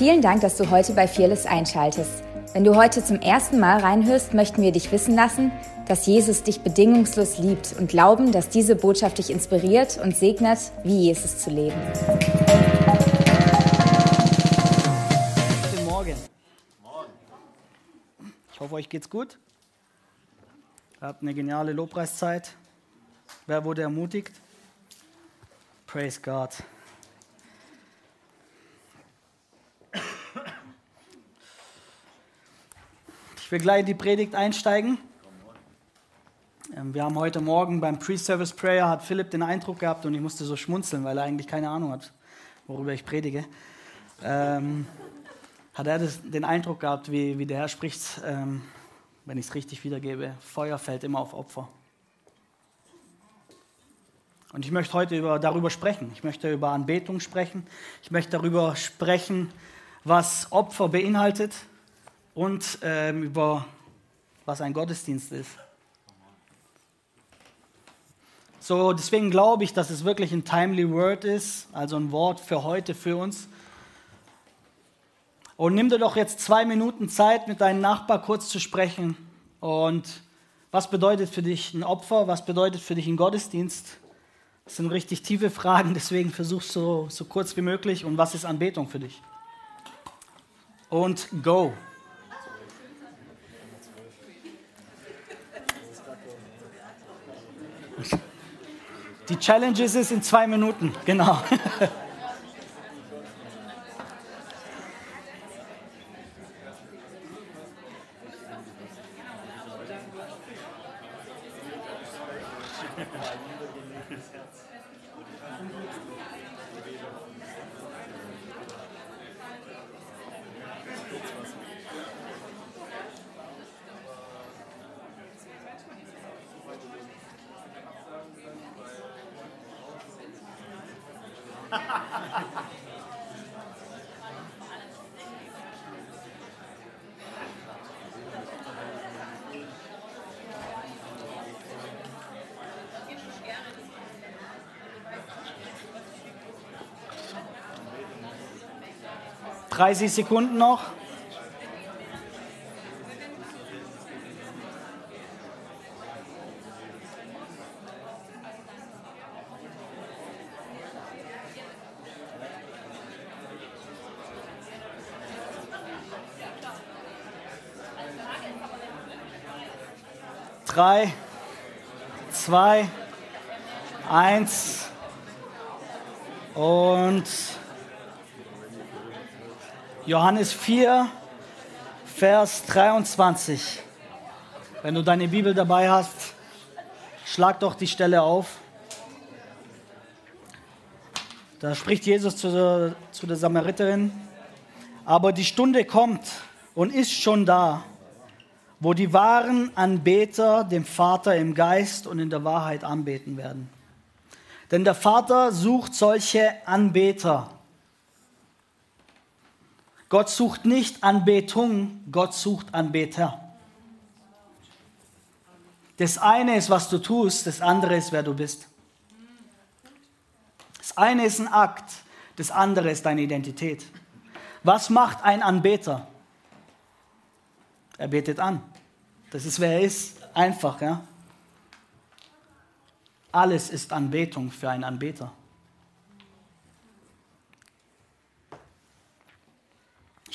Vielen Dank, dass du heute bei Fearless einschaltest. Wenn du heute zum ersten Mal reinhörst, möchten wir dich wissen lassen, dass Jesus dich bedingungslos liebt und glauben, dass diese Botschaft dich inspiriert und segnet, wie Jesus zu leben. Guten Morgen. Ich hoffe, euch geht's gut. Ihr habt eine geniale Lobpreiszeit. Wer wurde ermutigt? Praise God. Ich will gleich in die Predigt einsteigen. Ähm, wir haben heute Morgen beim Pre-Service Prayer hat Philipp den Eindruck gehabt und ich musste so schmunzeln, weil er eigentlich keine Ahnung hat, worüber ich predige. Ähm, hat er das, den Eindruck gehabt, wie, wie der Herr spricht, ähm, wenn ich es richtig wiedergebe, Feuer fällt immer auf Opfer. Und ich möchte heute über, darüber sprechen. Ich möchte über Anbetung sprechen. Ich möchte darüber sprechen, was Opfer beinhaltet und ähm, über was ein Gottesdienst ist. So, deswegen glaube ich, dass es wirklich ein timely word ist, also ein Wort für heute, für uns. Und nimm dir doch jetzt zwei Minuten Zeit, mit deinem Nachbar kurz zu sprechen. Und was bedeutet für dich ein Opfer? Was bedeutet für dich ein Gottesdienst? Das sind richtig tiefe Fragen, deswegen versuch so, so kurz wie möglich. Und was ist Anbetung für dich? Und go. Die Challenge ist es in zwei Minuten, genau. 30 Sekunden noch. Drei, zwei, eins und Johannes 4, Vers 23. Wenn du deine Bibel dabei hast, schlag doch die Stelle auf. Da spricht Jesus zu der, zu der Samariterin. Aber die Stunde kommt und ist schon da, wo die wahren Anbeter dem Vater im Geist und in der Wahrheit anbeten werden. Denn der Vater sucht solche Anbeter. Gott sucht nicht Anbetung, Gott sucht Anbeter. Das eine ist, was du tust, das andere ist, wer du bist. Das eine ist ein Akt, das andere ist deine Identität. Was macht ein Anbeter? Er betet an. Das ist, wer er ist. Einfach, ja. Alles ist Anbetung für einen Anbeter.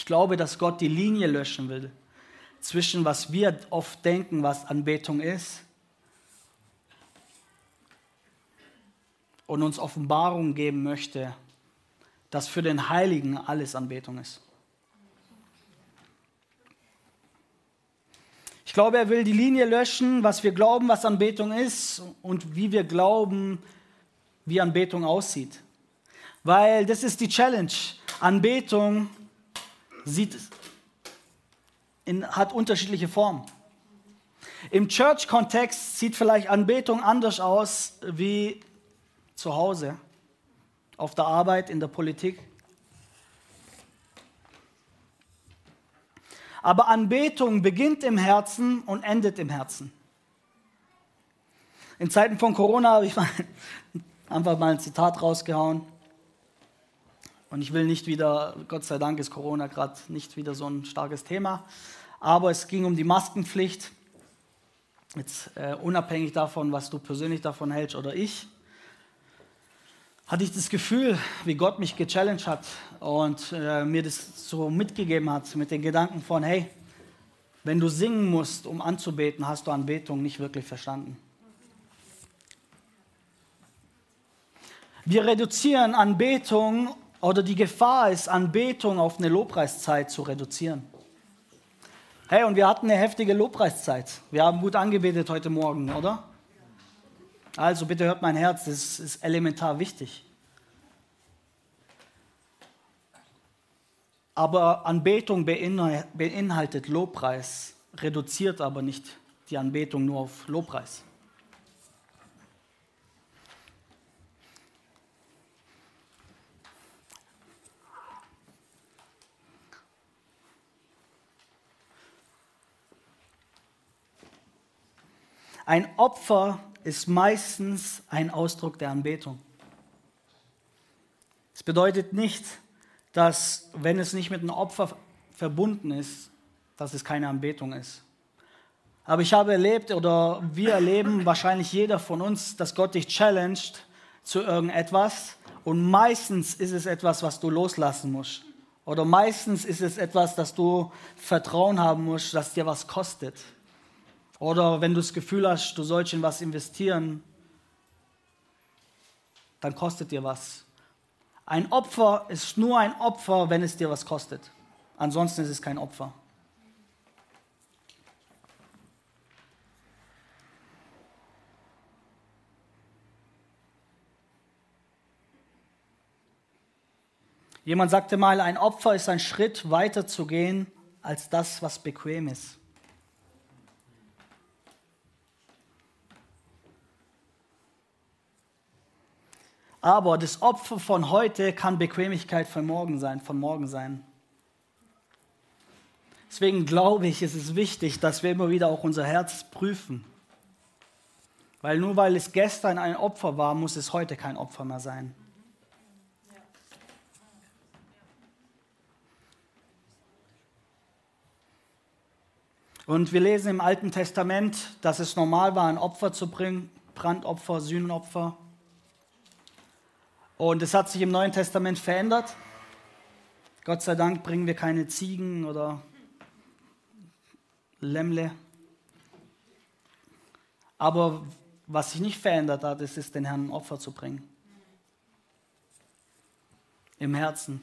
Ich glaube, dass Gott die Linie löschen will zwischen was wir oft denken, was Anbetung ist, und uns Offenbarung geben möchte, dass für den Heiligen alles Anbetung ist. Ich glaube, er will die Linie löschen, was wir glauben, was Anbetung ist und wie wir glauben, wie Anbetung aussieht. Weil das ist die Challenge. Anbetung sieht, in, hat unterschiedliche Formen. Im Church-Kontext sieht vielleicht Anbetung anders aus wie zu Hause, auf der Arbeit, in der Politik. Aber Anbetung beginnt im Herzen und endet im Herzen. In Zeiten von Corona habe ich mal, einfach mal ein Zitat rausgehauen. Und ich will nicht wieder, Gott sei Dank ist Corona gerade nicht wieder so ein starkes Thema, aber es ging um die Maskenpflicht. Jetzt äh, unabhängig davon, was du persönlich davon hältst oder ich, hatte ich das Gefühl, wie Gott mich gechallenged hat und äh, mir das so mitgegeben hat mit den Gedanken von, hey, wenn du singen musst, um anzubeten, hast du Anbetung nicht wirklich verstanden. Wir reduzieren Anbetung oder die Gefahr ist, Anbetung auf eine Lobpreiszeit zu reduzieren. Hey, und wir hatten eine heftige Lobpreiszeit. Wir haben gut angebetet heute Morgen, oder? Also bitte hört mein Herz, das ist elementar wichtig. Aber Anbetung beinhaltet Lobpreis, reduziert aber nicht die Anbetung nur auf Lobpreis. Ein Opfer ist meistens ein Ausdruck der Anbetung. Es bedeutet nicht, dass wenn es nicht mit einem Opfer verbunden ist, dass es keine Anbetung ist. Aber ich habe erlebt oder wir erleben wahrscheinlich jeder von uns, dass Gott dich challenged zu irgendetwas und meistens ist es etwas, was du loslassen musst. Oder meistens ist es etwas, das du Vertrauen haben musst, das dir was kostet. Oder wenn du das Gefühl hast, du sollst in was investieren, dann kostet dir was. Ein Opfer ist nur ein Opfer, wenn es dir was kostet. Ansonsten ist es kein Opfer. Jemand sagte mal, ein Opfer ist ein Schritt weiter zu gehen als das, was bequem ist. Aber das Opfer von heute kann Bequemlichkeit von morgen sein, von morgen sein. Deswegen glaube ich, ist es wichtig, dass wir immer wieder auch unser Herz prüfen. Weil nur weil es gestern ein Opfer war, muss es heute kein Opfer mehr sein. Und wir lesen im Alten Testament, dass es normal war, ein Opfer zu bringen, Brandopfer, Sühnenopfer. Und es hat sich im Neuen Testament verändert. Gott sei Dank bringen wir keine Ziegen oder Lämmle. Aber was sich nicht verändert hat, ist es, den Herrn ein Opfer zu bringen. Im Herzen.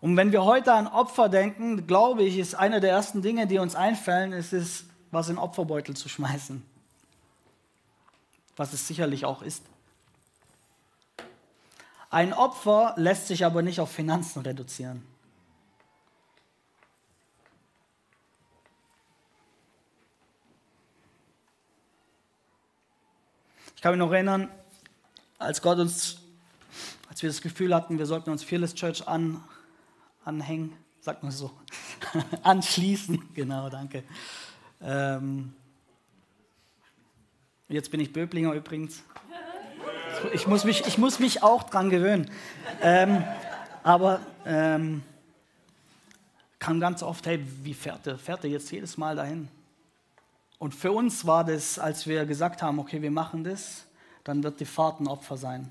Und wenn wir heute an Opfer denken, glaube ich, ist eine der ersten Dinge, die uns einfallen, ist es, was in Opferbeutel zu schmeißen was es sicherlich auch ist. Ein Opfer lässt sich aber nicht auf Finanzen reduzieren. Ich kann mich noch erinnern, als Gott uns, als wir das Gefühl hatten, wir sollten uns Fearless Church an, anhängen, sagt man so, anschließen, genau, danke. Ähm, Jetzt bin ich Böblinger übrigens. Ich muss mich, ich muss mich auch dran gewöhnen. Ähm, aber ähm, kam ganz oft, hey, wie fährt er? Fährt er jetzt jedes Mal dahin? Und für uns war das, als wir gesagt haben, okay, wir machen das, dann wird die Fahrt ein Opfer sein.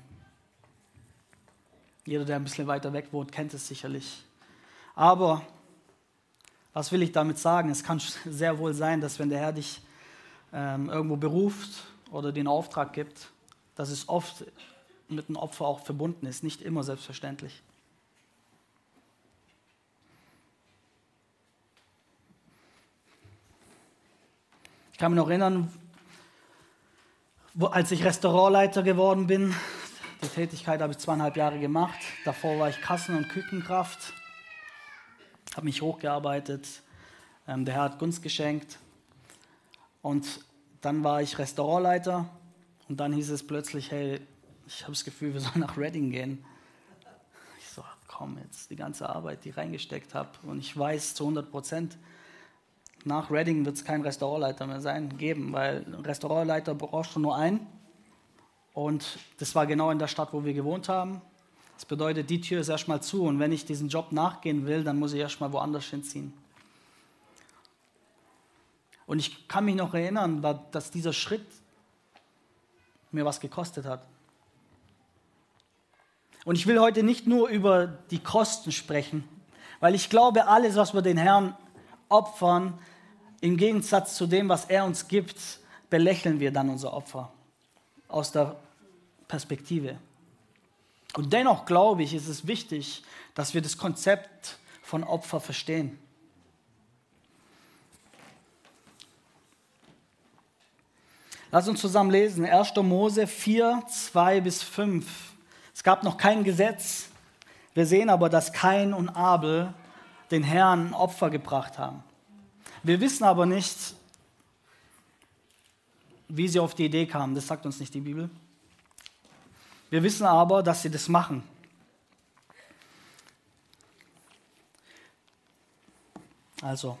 Jeder, der ein bisschen weiter weg wohnt, kennt es sicherlich. Aber was will ich damit sagen? Es kann sehr wohl sein, dass wenn der Herr dich ähm, irgendwo beruft oder den Auftrag gibt, dass es oft mit einem Opfer auch verbunden ist, nicht immer selbstverständlich. Ich kann mich noch erinnern, wo, als ich Restaurantleiter geworden bin, die Tätigkeit habe ich zweieinhalb Jahre gemacht. Davor war ich Kassen- und Küchenkraft, habe mich hochgearbeitet. Ähm, der Herr hat Gunst geschenkt. Und dann war ich Restaurantleiter und dann hieß es plötzlich, hey, ich habe das Gefühl, wir sollen nach Reading gehen. Ich so, komm jetzt, die ganze Arbeit, die ich reingesteckt habe und ich weiß zu 100 Prozent, nach Reading wird es keinen Restaurantleiter mehr sein, geben, weil Restaurantleiter brauchst du nur einen Und das war genau in der Stadt, wo wir gewohnt haben. Das bedeutet, die Tür ist erstmal zu. Und wenn ich diesen Job nachgehen will, dann muss ich erstmal woanders hinziehen. Und ich kann mich noch erinnern, dass dieser Schritt mir was gekostet hat. Und ich will heute nicht nur über die Kosten sprechen, weil ich glaube, alles, was wir den Herrn opfern, im Gegensatz zu dem, was er uns gibt, belächeln wir dann unser Opfer aus der Perspektive. Und dennoch glaube ich, ist es wichtig, dass wir das Konzept von Opfer verstehen. Lass uns zusammen lesen. 1. Mose 4, 2 bis 5. Es gab noch kein Gesetz. Wir sehen aber, dass Kain und Abel den Herrn Opfer gebracht haben. Wir wissen aber nicht, wie sie auf die Idee kamen. Das sagt uns nicht die Bibel. Wir wissen aber, dass sie das machen. Also,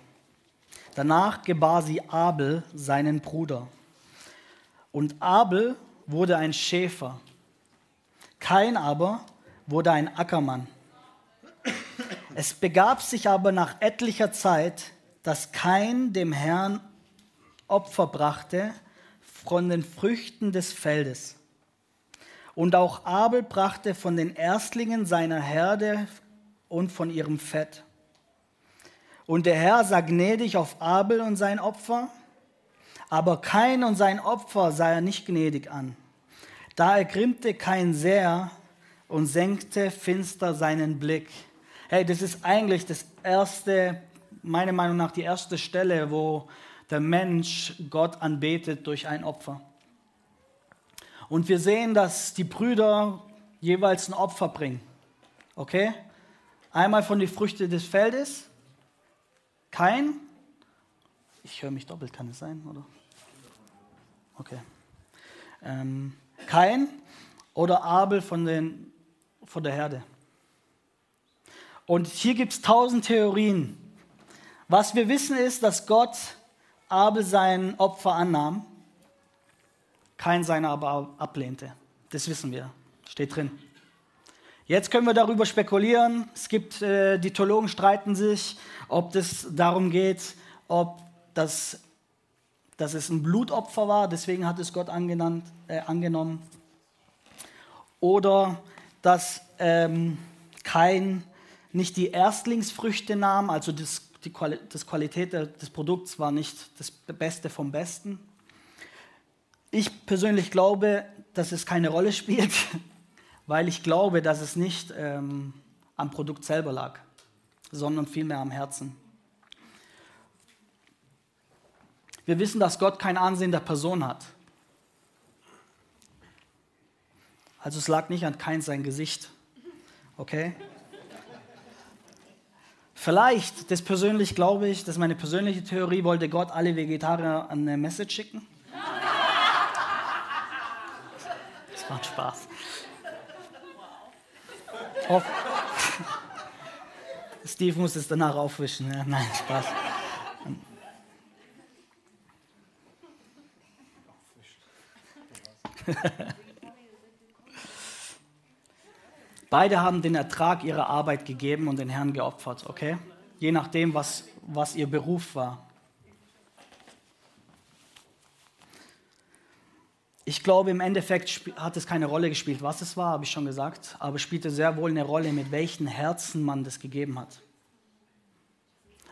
danach gebar sie Abel, seinen Bruder. Und Abel wurde ein Schäfer. Kain aber wurde ein Ackermann. Es begab sich aber nach etlicher Zeit, dass Kain dem Herrn Opfer brachte von den Früchten des Feldes. Und auch Abel brachte von den Erstlingen seiner Herde und von ihrem Fett. Und der Herr sah gnädig auf Abel und sein Opfer aber Kain und sein Opfer sah er nicht gnädig an. Da ergrimmte Kain sehr und senkte finster seinen Blick. Hey, das ist eigentlich das erste, meiner Meinung nach die erste Stelle, wo der Mensch Gott anbetet durch ein Opfer. Und wir sehen, dass die Brüder jeweils ein Opfer bringen. Okay? Einmal von den Früchten des Feldes. Kein. Ich höre mich doppelt, kann es sein, oder? Okay. Ähm, Kain oder Abel von, den, von der Herde. Und hier gibt es tausend Theorien. Was wir wissen ist, dass Gott Abel sein Opfer annahm, Kain seine aber ablehnte. Das wissen wir, steht drin. Jetzt können wir darüber spekulieren. Es gibt, äh, die Theologen streiten sich, ob es darum geht, ob das dass es ein Blutopfer war, deswegen hat es Gott angenannt, äh, angenommen. Oder dass ähm, kein, nicht die Erstlingsfrüchte nahm, also das, die Quali das Qualität des Produkts war nicht das Beste vom Besten. Ich persönlich glaube, dass es keine Rolle spielt, weil ich glaube, dass es nicht ähm, am Produkt selber lag, sondern vielmehr am Herzen. Wir wissen, dass Gott kein Ansehen der Person hat. Also es lag nicht an kein sein Gesicht. Okay? Vielleicht, das persönlich glaube ich, das ist meine persönliche Theorie, wollte Gott alle Vegetarier eine Message schicken. Das macht Spaß. Oh. Steve muss es danach aufwischen. Ja, nein, Spaß. Beide haben den Ertrag ihrer Arbeit gegeben und den Herrn geopfert, okay? Je nachdem, was, was ihr Beruf war. Ich glaube, im Endeffekt hat es keine Rolle gespielt, was es war, habe ich schon gesagt, aber spielte sehr wohl eine Rolle, mit welchen Herzen man das gegeben hat.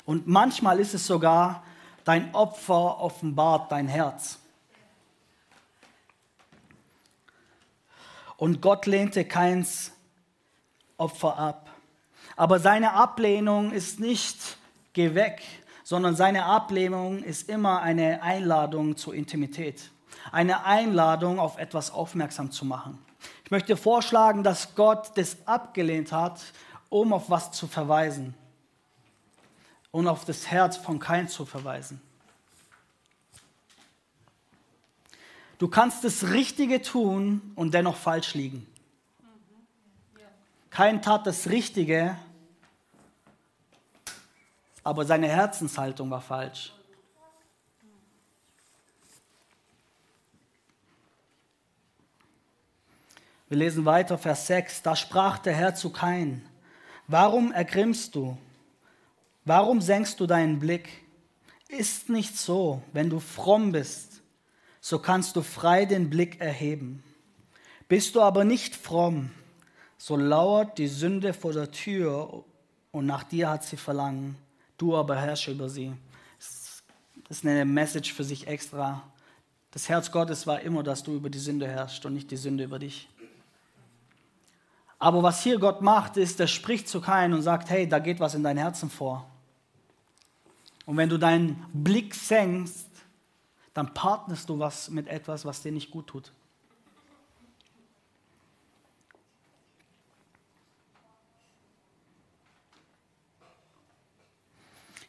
Und manchmal ist es sogar, dein Opfer offenbart dein Herz. Und Gott lehnte keins Opfer ab. Aber seine Ablehnung ist nicht geh weg, sondern seine Ablehnung ist immer eine Einladung zur Intimität. Eine Einladung, auf etwas aufmerksam zu machen. Ich möchte vorschlagen, dass Gott das abgelehnt hat, um auf was zu verweisen. Und auf das Herz von Kain zu verweisen. Du kannst das Richtige tun und dennoch falsch liegen. Kein tat das Richtige, aber seine Herzenshaltung war falsch. Wir lesen weiter, Vers 6. Da sprach der Herr zu Kain, warum ergrimmst du? Warum senkst du deinen Blick? Ist nicht so, wenn du fromm bist, so kannst du frei den Blick erheben. Bist du aber nicht fromm, so lauert die Sünde vor der Tür und nach dir hat sie Verlangen. Du aber herrsche über sie. Das ist eine Message für sich extra. Das Herz Gottes war immer, dass du über die Sünde herrschst und nicht die Sünde über dich. Aber was hier Gott macht, ist, er spricht zu Kain und sagt, hey, da geht was in dein Herzen vor. Und wenn du deinen Blick senkst, dann partnerst du was mit etwas, was dir nicht gut tut.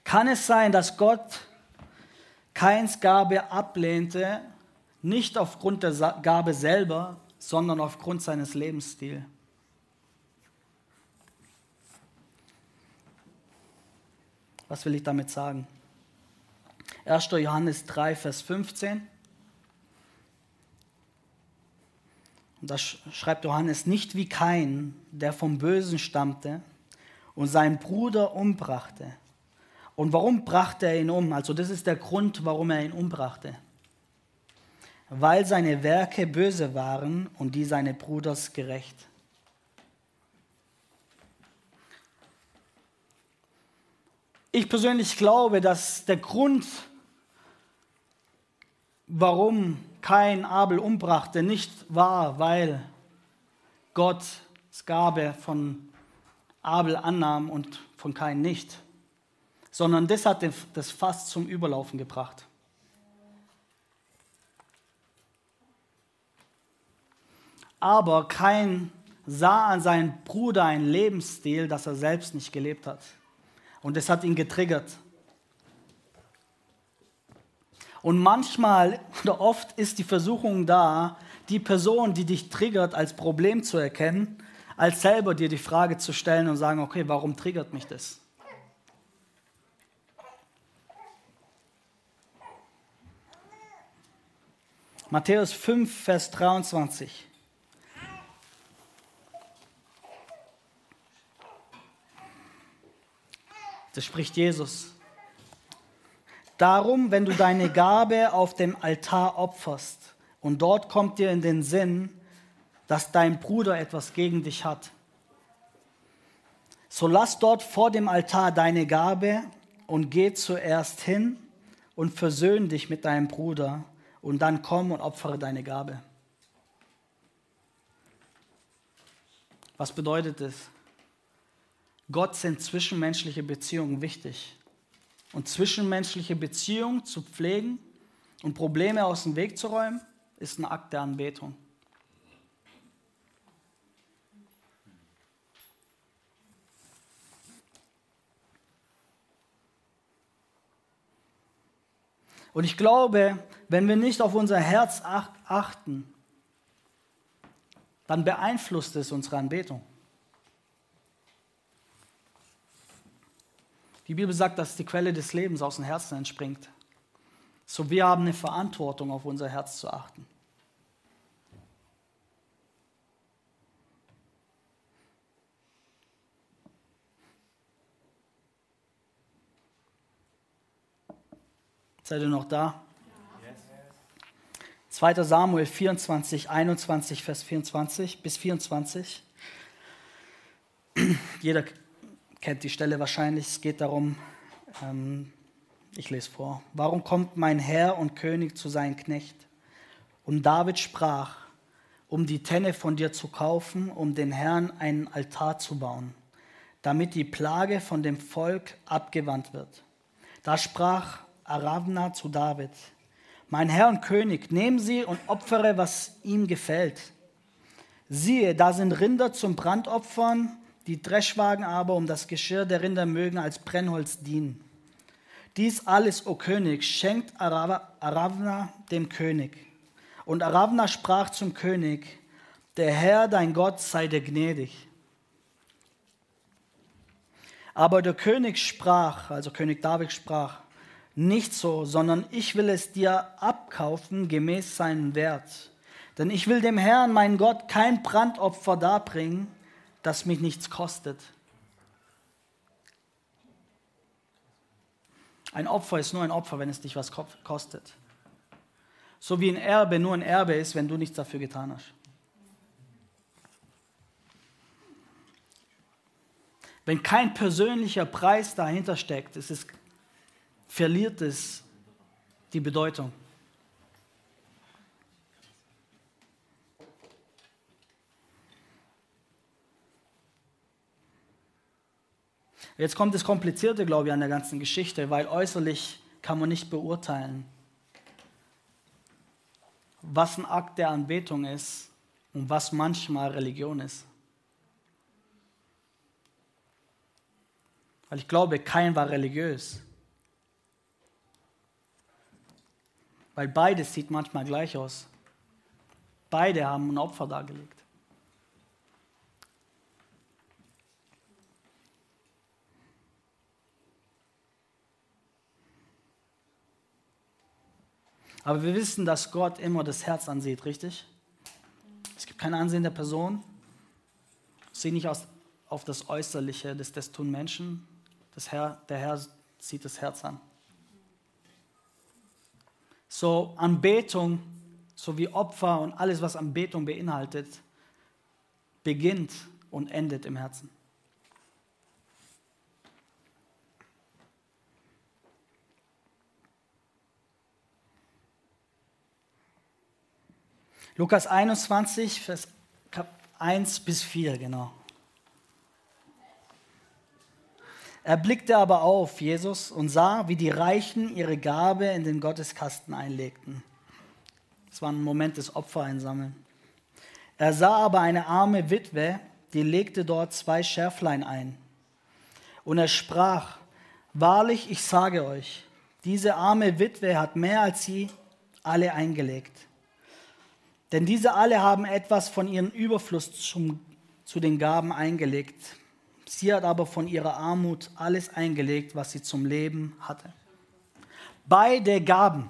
Kann es sein, dass Gott Keins Gabe ablehnte, nicht aufgrund der Gabe selber, sondern aufgrund seines Lebensstils? Was will ich damit sagen? 1. Johannes 3, Vers 15. Und da schreibt Johannes, nicht wie Kain, der vom Bösen stammte und seinen Bruder umbrachte. Und warum brachte er ihn um? Also das ist der Grund, warum er ihn umbrachte. Weil seine Werke böse waren und die seines Bruders gerecht. Ich persönlich glaube, dass der Grund, warum kein Abel umbrachte, nicht war, weil Gott das Gabe von Abel annahm und von Kain nicht, sondern das hat das Fass zum Überlaufen gebracht. Aber Kain sah an seinem Bruder einen Lebensstil, das er selbst nicht gelebt hat. Und es hat ihn getriggert. Und manchmal oder oft ist die Versuchung da, die Person, die dich triggert, als Problem zu erkennen, als selber dir die Frage zu stellen und sagen, okay, warum triggert mich das? Matthäus 5, Vers 23. Das spricht Jesus. Darum, wenn du deine Gabe auf dem Altar opferst und dort kommt dir in den Sinn, dass dein Bruder etwas gegen dich hat, so lass dort vor dem Altar deine Gabe und geh zuerst hin und versöhn dich mit deinem Bruder und dann komm und opfere deine Gabe. Was bedeutet das? Gott sind zwischenmenschliche Beziehungen wichtig. Und zwischenmenschliche Beziehungen zu pflegen und Probleme aus dem Weg zu räumen, ist ein Akt der Anbetung. Und ich glaube, wenn wir nicht auf unser Herz achten, dann beeinflusst es unsere Anbetung. Die Bibel sagt, dass die Quelle des Lebens aus dem Herzen entspringt. So wir haben eine Verantwortung, auf unser Herz zu achten. Seid ihr noch da? 2. Samuel 24, 21, Vers 24 bis 24. Jeder kennt die Stelle wahrscheinlich. Es geht darum, ähm, ich lese vor. Warum kommt mein Herr und König zu seinem Knecht? Und David sprach, um die Tenne von dir zu kaufen, um den Herrn einen Altar zu bauen, damit die Plage von dem Volk abgewandt wird. Da sprach Aravna zu David, mein Herr und König, nehmen Sie und opfere, was ihm gefällt. Siehe, da sind Rinder zum Brandopfern die Dreschwagen aber um das Geschirr der Rinder mögen als Brennholz dienen. Dies alles, o König, schenkt Aravna dem König. Und Aravna sprach zum König, der Herr, dein Gott, sei dir gnädig. Aber der König sprach, also König David sprach, nicht so, sondern ich will es dir abkaufen gemäß seinem Wert. Denn ich will dem Herrn, mein Gott, kein Brandopfer darbringen, das mich nichts kostet. Ein Opfer ist nur ein Opfer, wenn es dich was kostet. So wie ein Erbe nur ein Erbe ist, wenn du nichts dafür getan hast. Wenn kein persönlicher Preis dahinter steckt, es ist, verliert es die Bedeutung. Jetzt kommt das Komplizierte, glaube ich, an der ganzen Geschichte, weil äußerlich kann man nicht beurteilen, was ein Akt der Anbetung ist und was manchmal Religion ist. Weil ich glaube, kein war religiös. Weil beides sieht manchmal gleich aus. Beide haben ein Opfer dargelegt. Aber wir wissen, dass Gott immer das Herz ansieht, richtig? Es gibt kein Ansehen der Person. Sieh nicht aus, auf das Äußerliche, das, das tun Menschen. Das Herr, der Herr sieht das Herz an. So Anbetung, so wie Opfer und alles, was Anbetung beinhaltet, beginnt und endet im Herzen. Lukas 21, Vers 1 bis 4, genau. Er blickte aber auf, Jesus, und sah, wie die Reichen ihre Gabe in den Gotteskasten einlegten. Das war ein Moment des Opfereinsammeln. Er sah aber eine arme Witwe, die legte dort zwei Schärflein ein. Und er sprach, wahrlich, ich sage euch, diese arme Witwe hat mehr als sie alle eingelegt. Denn diese alle haben etwas von ihrem Überfluss zum, zu den Gaben eingelegt. Sie hat aber von ihrer Armut alles eingelegt, was sie zum Leben hatte. Beide Gaben.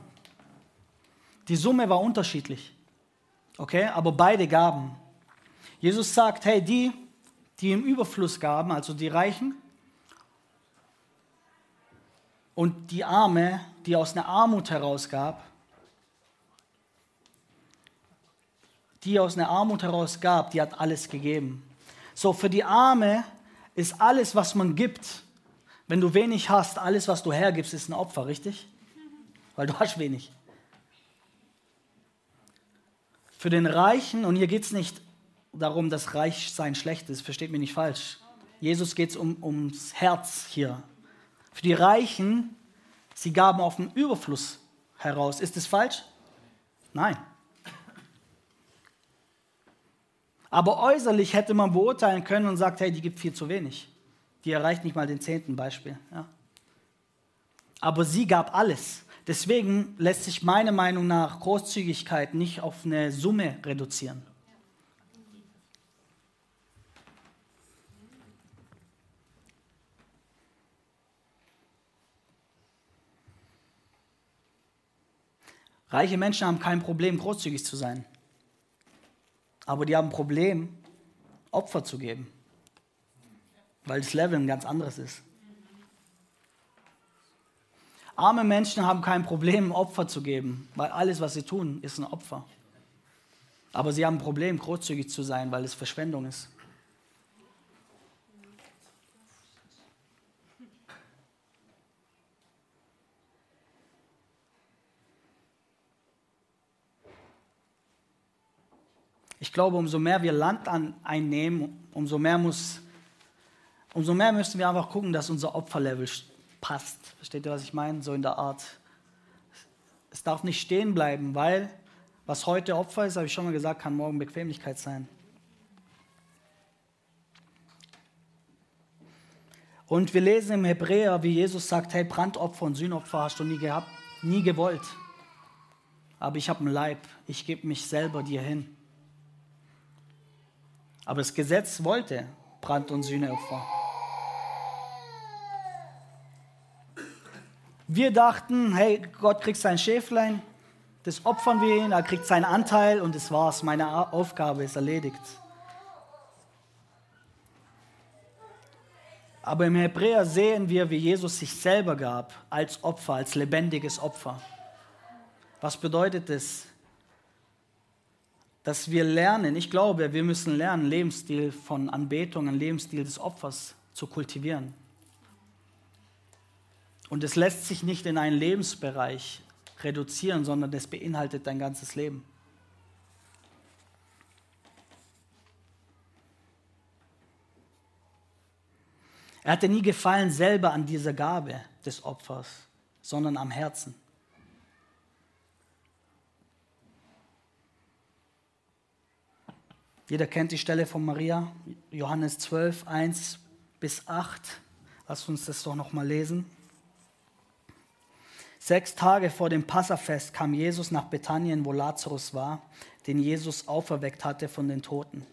Die Summe war unterschiedlich. Okay, aber beide Gaben. Jesus sagt, hey, die, die im Überfluss gaben, also die Reichen, und die Arme, die aus einer Armut herausgab, die aus einer Armut heraus gab, die hat alles gegeben. So, für die Arme ist alles, was man gibt, wenn du wenig hast, alles, was du hergibst, ist ein Opfer, richtig? Weil du hast wenig. Für den Reichen, und hier geht es nicht darum, dass Reichsein schlecht ist, versteht mich nicht falsch. Jesus geht es um, ums Herz hier. Für die Reichen, sie gaben auf den Überfluss heraus. Ist es falsch? Nein. Aber äußerlich hätte man beurteilen können und sagt, hey, die gibt viel zu wenig. Die erreicht nicht mal den zehnten Beispiel. Ja. Aber sie gab alles. Deswegen lässt sich meiner Meinung nach Großzügigkeit nicht auf eine Summe reduzieren. Reiche Menschen haben kein Problem, großzügig zu sein. Aber die haben ein Problem, Opfer zu geben, weil das Level ein ganz anderes ist. Arme Menschen haben kein Problem, Opfer zu geben, weil alles, was sie tun, ist ein Opfer. Aber sie haben ein Problem, großzügig zu sein, weil es Verschwendung ist. Glaube, umso mehr wir Land an, einnehmen, umso mehr, muss, umso mehr müssen wir einfach gucken, dass unser Opferlevel passt. Versteht ihr, was ich meine? So in der Art. Es darf nicht stehen bleiben, weil was heute Opfer ist, habe ich schon mal gesagt, kann morgen Bequemlichkeit sein. Und wir lesen im Hebräer, wie Jesus sagt, hey, Brandopfer und Sühnopfer hast du nie gehabt, nie gewollt. Aber ich habe einen Leib, ich gebe mich selber dir hin. Aber das Gesetz wollte Brand- und Sühneopfer. Wir dachten, hey, Gott kriegt sein Schäflein, das opfern wir ihn, er kriegt seinen Anteil und das war's. Meine Aufgabe ist erledigt. Aber im Hebräer sehen wir, wie Jesus sich selber gab als Opfer, als lebendiges Opfer. Was bedeutet das? Dass wir lernen, ich glaube, wir müssen lernen, Lebensstil von Anbetung, einen Lebensstil des Opfers zu kultivieren. Und es lässt sich nicht in einen Lebensbereich reduzieren, sondern das beinhaltet dein ganzes Leben. Er hatte nie Gefallen selber an dieser Gabe des Opfers, sondern am Herzen. Jeder kennt die Stelle von Maria, Johannes 12, 1 bis 8. Lass uns das doch nochmal lesen. Sechs Tage vor dem Passafest kam Jesus nach Bethanien, wo Lazarus war, den Jesus auferweckt hatte von den Toten.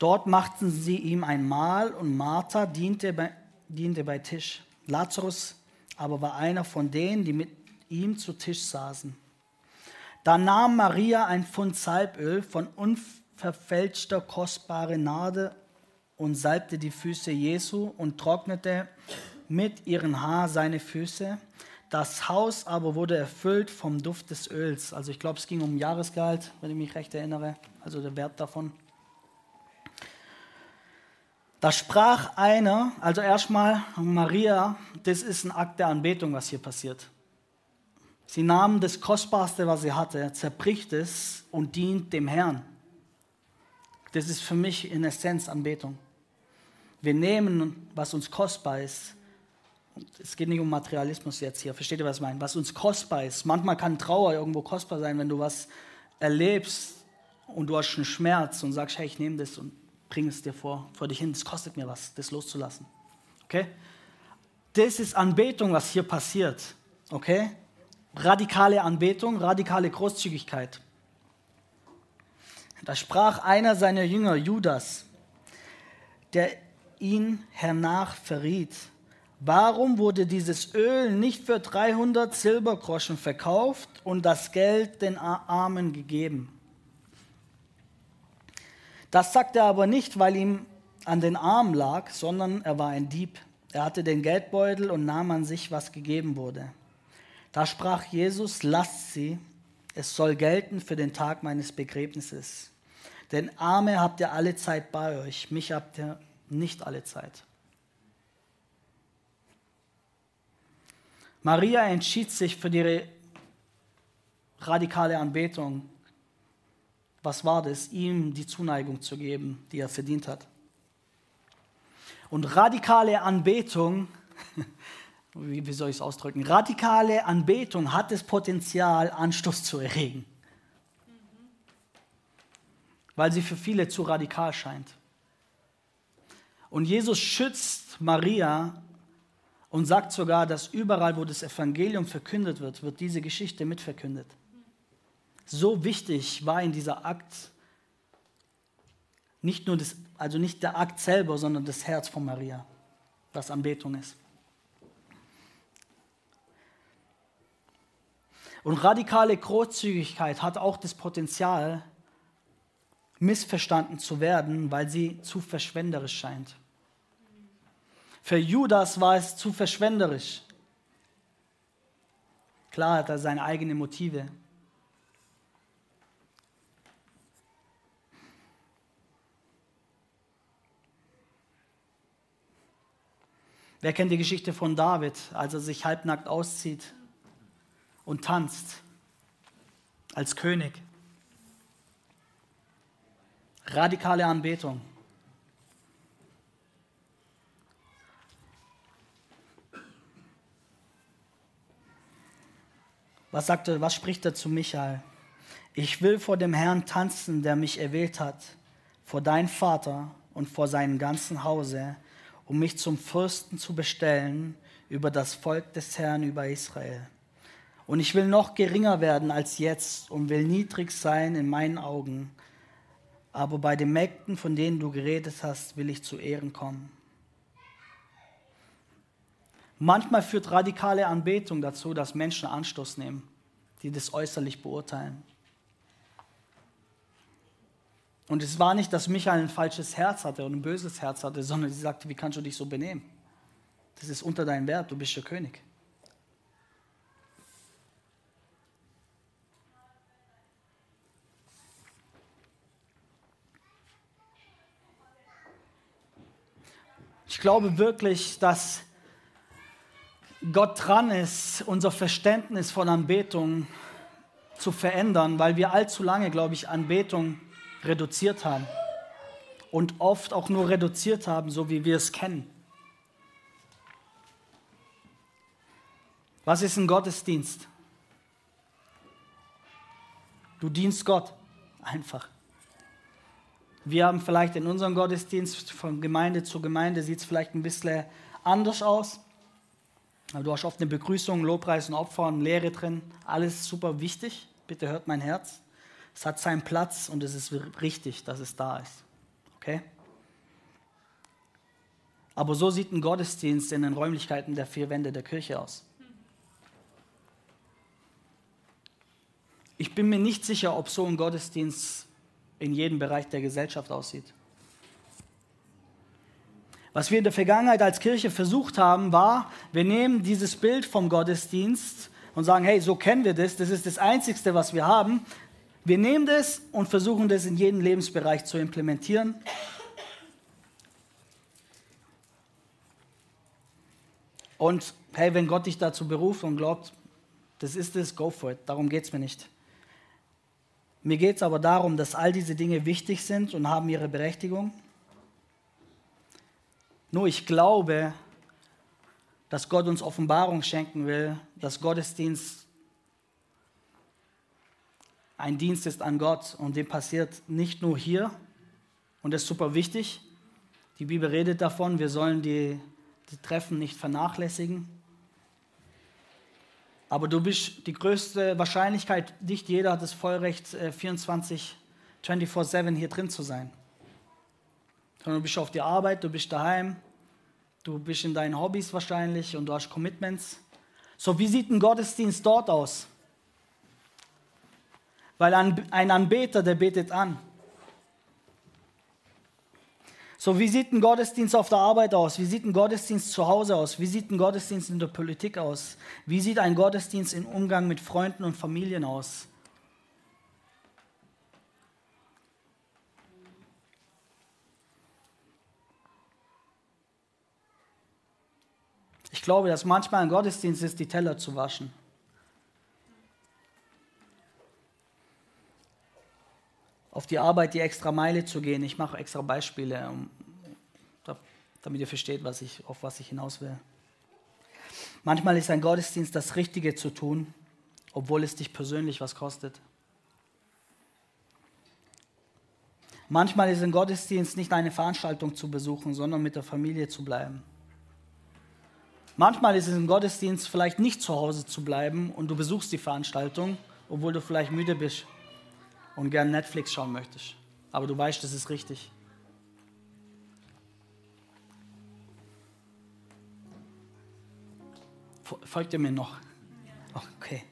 Dort machten sie ihm ein Mahl und Martha diente bei, diente bei Tisch. Lazarus aber war einer von denen, die mit ihm zu Tisch saßen. Da nahm Maria ein Pfund Salböl von unverfälschter kostbare Nade und salbte die Füße Jesu und trocknete mit ihrem Haar seine Füße. Das Haus aber wurde erfüllt vom Duft des Öls. Also ich glaube, es ging um Jahresgehalt, wenn ich mich recht erinnere, also der Wert davon. Da sprach einer, also erstmal Maria, das ist ein Akt der Anbetung, was hier passiert. Sie nahm das Kostbarste, was sie hatte, zerbricht es und dient dem Herrn. Das ist für mich in Essenz Anbetung. Wir nehmen, was uns kostbar ist. Und es geht nicht um Materialismus jetzt hier, versteht ihr, was ich meine? Was uns kostbar ist. Manchmal kann Trauer irgendwo kostbar sein, wenn du was erlebst und du hast einen Schmerz und sagst, hey, ich nehme das und bring es dir vor, vor dich hin. Das kostet mir was, das loszulassen. Okay? Das ist Anbetung, was hier passiert. Okay? Radikale Anbetung, radikale Großzügigkeit. Da sprach einer seiner Jünger, Judas, der ihn hernach verriet. Warum wurde dieses Öl nicht für 300 Silbergroschen verkauft und das Geld den Armen gegeben? Das sagt er aber nicht, weil ihm an den Arm lag, sondern er war ein Dieb. Er hatte den Geldbeutel und nahm an sich, was gegeben wurde. Da sprach Jesus, lasst sie, es soll gelten für den Tag meines Begräbnisses. Denn Arme habt ihr alle Zeit bei euch, mich habt ihr nicht alle Zeit. Maria entschied sich für die radikale Anbetung was war das? Ihm die Zuneigung zu geben, die er verdient hat. Und radikale Anbetung, wie soll ich es ausdrücken? Radikale Anbetung hat das Potenzial, Anstoß zu erregen. Weil sie für viele zu radikal scheint. Und Jesus schützt Maria und sagt sogar, dass überall, wo das Evangelium verkündet wird, wird diese Geschichte mitverkündet. So wichtig war in dieser Akt nicht nur das, also nicht der Akt selber, sondern das Herz von Maria, was Anbetung ist. Und radikale Großzügigkeit hat auch das Potenzial, missverstanden zu werden, weil sie zu verschwenderisch scheint. Für Judas war es zu verschwenderisch. Klar hat er seine eigenen Motive. Wer kennt die Geschichte von David, als er sich halbnackt auszieht und tanzt als König? Radikale Anbetung. Was sagt er, was spricht er zu Michael? Ich will vor dem Herrn tanzen, der mich erwählt hat, vor dein Vater und vor seinem ganzen Hause, um mich zum Fürsten zu bestellen über das Volk des Herrn, über Israel. Und ich will noch geringer werden als jetzt und will niedrig sein in meinen Augen. Aber bei den Mägden, von denen du geredet hast, will ich zu Ehren kommen. Manchmal führt radikale Anbetung dazu, dass Menschen Anstoß nehmen die das äußerlich beurteilen. Und es war nicht, dass Michael ein falsches Herz hatte und ein böses Herz hatte, sondern sie sagte, wie kannst du dich so benehmen? Das ist unter deinem Wert, du bist der König. Ich glaube wirklich, dass Gott dran ist, unser Verständnis von Anbetung zu verändern, weil wir allzu lange, glaube ich, Anbetung reduziert haben. Und oft auch nur reduziert haben, so wie wir es kennen. Was ist ein Gottesdienst? Du dienst Gott. Einfach. Wir haben vielleicht in unserem Gottesdienst von Gemeinde zu Gemeinde sieht es vielleicht ein bisschen anders aus. Du hast oft eine Begrüßung, Lobpreis und Opfer und Lehre drin. Alles super wichtig. Bitte hört mein Herz. Es hat seinen Platz und es ist richtig, dass es da ist. Okay? Aber so sieht ein Gottesdienst in den Räumlichkeiten der vier Wände der Kirche aus. Ich bin mir nicht sicher, ob so ein Gottesdienst in jedem Bereich der Gesellschaft aussieht. Was wir in der Vergangenheit als Kirche versucht haben, war, wir nehmen dieses Bild vom Gottesdienst und sagen, hey, so kennen wir das, das ist das Einzigste, was wir haben. Wir nehmen das und versuchen das in jedem Lebensbereich zu implementieren. Und hey, wenn Gott dich dazu beruft und glaubt, das ist es, go for it. Darum geht es mir nicht. Mir geht es aber darum, dass all diese Dinge wichtig sind und haben ihre Berechtigung. Nur ich glaube, dass Gott uns Offenbarung schenken will, dass Gottesdienst ein Dienst ist an Gott und dem passiert nicht nur hier und das ist super wichtig. Die Bibel redet davon, wir sollen die, die Treffen nicht vernachlässigen. Aber du bist die größte Wahrscheinlichkeit, nicht jeder hat das Vollrecht, 24, 24-7 hier drin zu sein. Sondern du bist auf die Arbeit, du bist daheim, du bist in deinen Hobbys wahrscheinlich und du hast Commitments. So, wie sieht ein Gottesdienst dort aus? Weil ein Anbeter, der betet an. So, wie sieht ein Gottesdienst auf der Arbeit aus? Wie sieht ein Gottesdienst zu Hause aus? Wie sieht ein Gottesdienst in der Politik aus? Wie sieht ein Gottesdienst im Umgang mit Freunden und Familien aus? Ich glaube, dass manchmal ein Gottesdienst ist, die Teller zu waschen. Auf die Arbeit die extra Meile zu gehen. Ich mache extra Beispiele, damit ihr versteht, was ich, auf was ich hinaus will. Manchmal ist ein Gottesdienst das Richtige zu tun, obwohl es dich persönlich was kostet. Manchmal ist ein Gottesdienst nicht eine Veranstaltung zu besuchen, sondern mit der Familie zu bleiben. Manchmal ist es ein Gottesdienst vielleicht nicht zu Hause zu bleiben und du besuchst die Veranstaltung, obwohl du vielleicht müde bist und gern Netflix schauen möchtest. Aber du weißt, das ist richtig. Folgt ihr mir noch? Okay.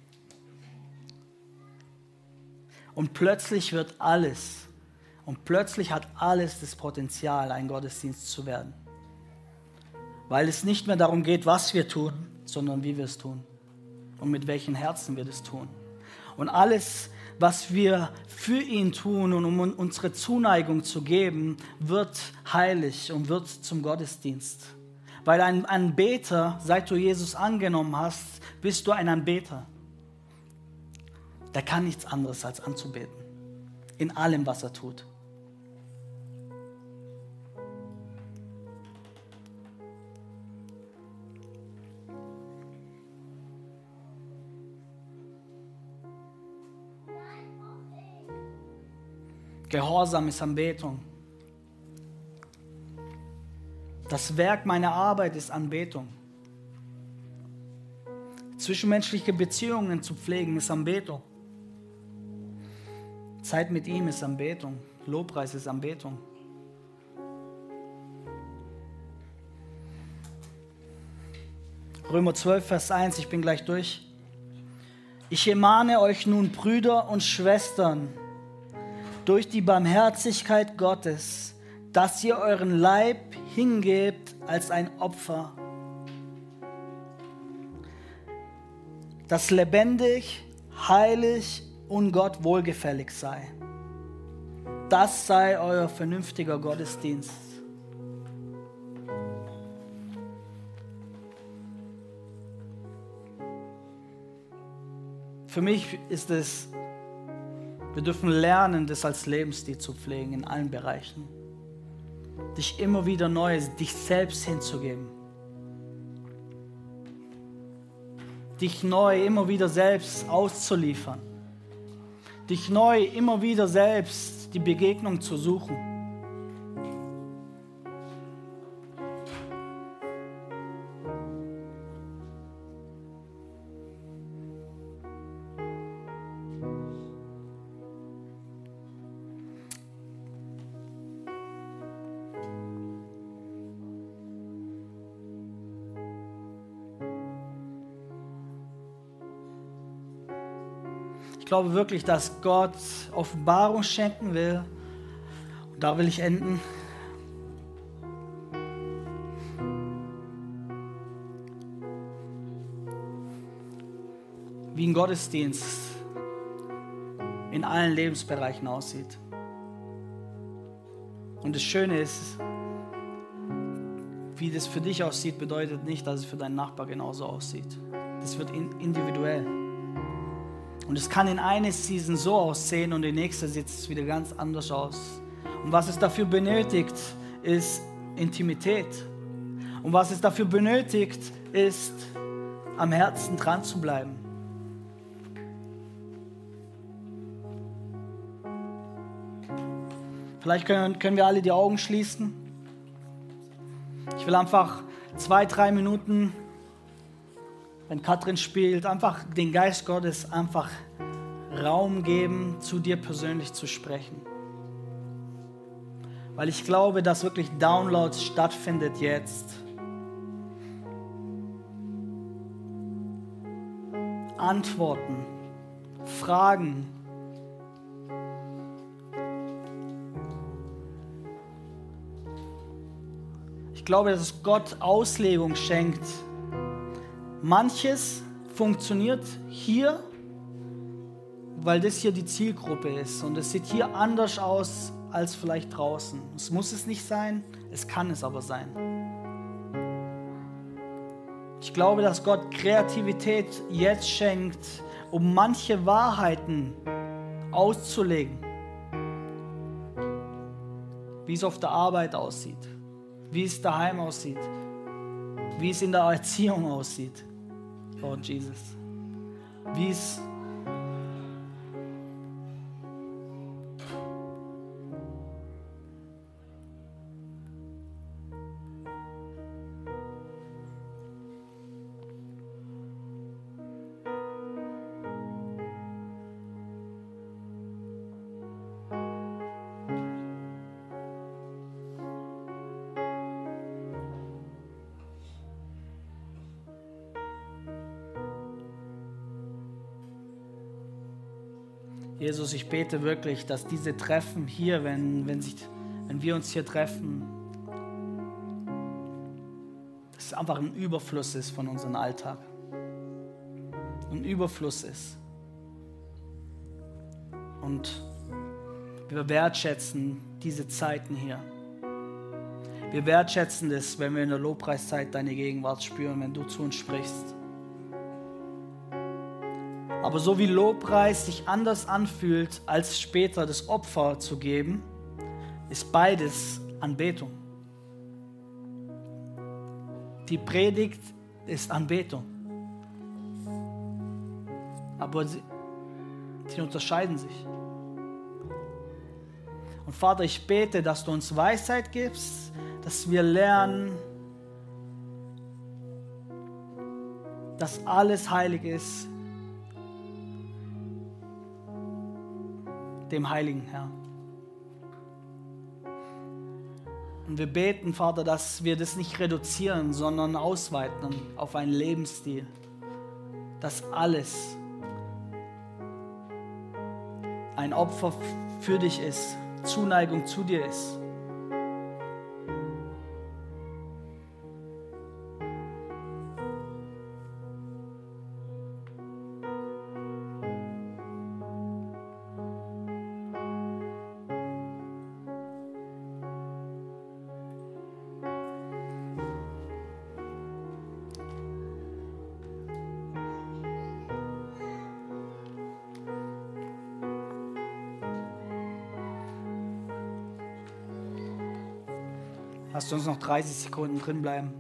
Und plötzlich wird alles, und plötzlich hat alles das Potenzial, ein Gottesdienst zu werden. Weil es nicht mehr darum geht, was wir tun, sondern wie wir es tun. Und mit welchen Herzen wir das tun. Und alles was wir für ihn tun und um unsere Zuneigung zu geben, wird heilig und wird zum Gottesdienst. Weil ein Anbeter, seit du Jesus angenommen hast, bist du ein Anbeter. Der kann nichts anderes als anzubeten. In allem, was er tut. Gehorsam ist Anbetung. Das Werk meiner Arbeit ist Anbetung. Zwischenmenschliche Beziehungen zu pflegen ist Anbetung. Zeit mit ihm ist Anbetung. Lobpreis ist Anbetung. Römer 12, Vers 1, ich bin gleich durch. Ich ermahne euch nun, Brüder und Schwestern, durch die Barmherzigkeit Gottes, dass ihr euren Leib hingebt als ein Opfer, das lebendig, heilig und Gott wohlgefällig sei. Das sei euer vernünftiger Gottesdienst. Für mich ist es, wir dürfen lernen, das als Lebensstil zu pflegen in allen Bereichen. Dich immer wieder neu, dich selbst hinzugeben. Dich neu immer wieder selbst auszuliefern. Dich neu immer wieder selbst die Begegnung zu suchen. Glaube wirklich, dass Gott Offenbarung schenken will. Und da will ich enden. Wie ein Gottesdienst in allen Lebensbereichen aussieht. Und das Schöne ist, wie das für dich aussieht, bedeutet nicht, dass es für deinen Nachbar genauso aussieht. Das wird individuell. Und es kann in einer Season so aussehen und in der nächsten sieht es wieder ganz anders aus. Und was es dafür benötigt, ist Intimität. Und was es dafür benötigt, ist am Herzen dran zu bleiben. Vielleicht können, können wir alle die Augen schließen. Ich will einfach zwei, drei Minuten wenn Katrin spielt, einfach den Geist Gottes einfach Raum geben, zu dir persönlich zu sprechen. Weil ich glaube, dass wirklich Downloads stattfindet jetzt. Antworten, Fragen. Ich glaube, dass Gott Auslegung schenkt Manches funktioniert hier, weil das hier die Zielgruppe ist und es sieht hier anders aus als vielleicht draußen. Es muss es nicht sein, es kann es aber sein. Ich glaube, dass Gott Kreativität jetzt schenkt, um manche Wahrheiten auszulegen. Wie es auf der Arbeit aussieht, wie es daheim aussieht, wie es in der Erziehung aussieht. Lord Jesus. Wie es Jesus, ich bete wirklich, dass diese Treffen hier, wenn, wenn, sich, wenn wir uns hier treffen, dass es einfach ein Überfluss ist von unserem Alltag. Ein Überfluss ist. Und wir wertschätzen diese Zeiten hier. Wir wertschätzen es, wenn wir in der Lobpreiszeit deine Gegenwart spüren, wenn du zu uns sprichst. Aber so wie Lobpreis sich anders anfühlt, als später das Opfer zu geben, ist beides Anbetung. Die Predigt ist Anbetung. Aber sie, sie unterscheiden sich. Und Vater, ich bete, dass du uns Weisheit gibst, dass wir lernen, dass alles heilig ist, dem Heiligen, Herr. Und wir beten, Vater, dass wir das nicht reduzieren, sondern ausweiten auf einen Lebensstil, dass alles ein Opfer für dich ist, Zuneigung zu dir ist. Lasst uns noch 30 Sekunden drin bleiben.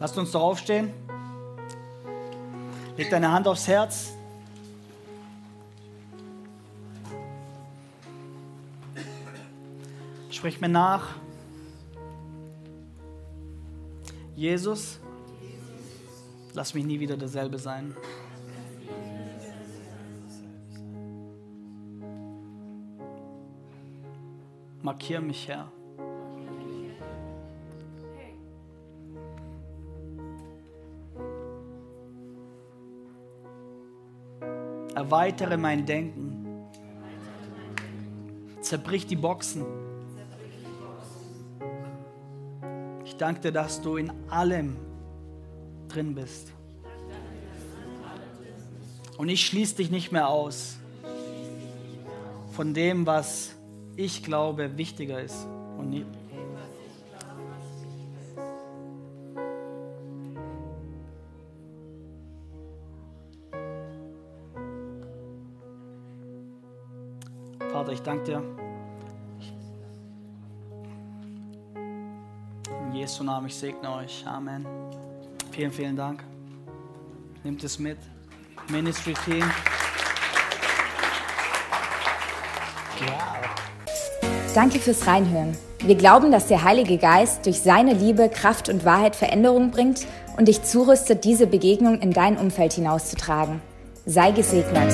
Lasst uns doch aufstehen. Leg deine Hand aufs Herz. Sprich mir nach. Jesus, lass mich nie wieder derselbe sein. Markier mich, Herr. Erweitere mein Denken. Zerbrich die Boxen. Danke dir, dass du in allem drin bist. Und ich schließe dich nicht mehr aus von dem, was ich glaube wichtiger ist. Und nie. Ich segne euch. Amen. Vielen, vielen Dank. Nehmt es mit. Ministry Team. Danke fürs Reinhören. Wir glauben, dass der Heilige Geist durch seine Liebe, Kraft und Wahrheit Veränderung bringt und dich zurüstet, diese Begegnung in dein Umfeld hinauszutragen. Sei gesegnet.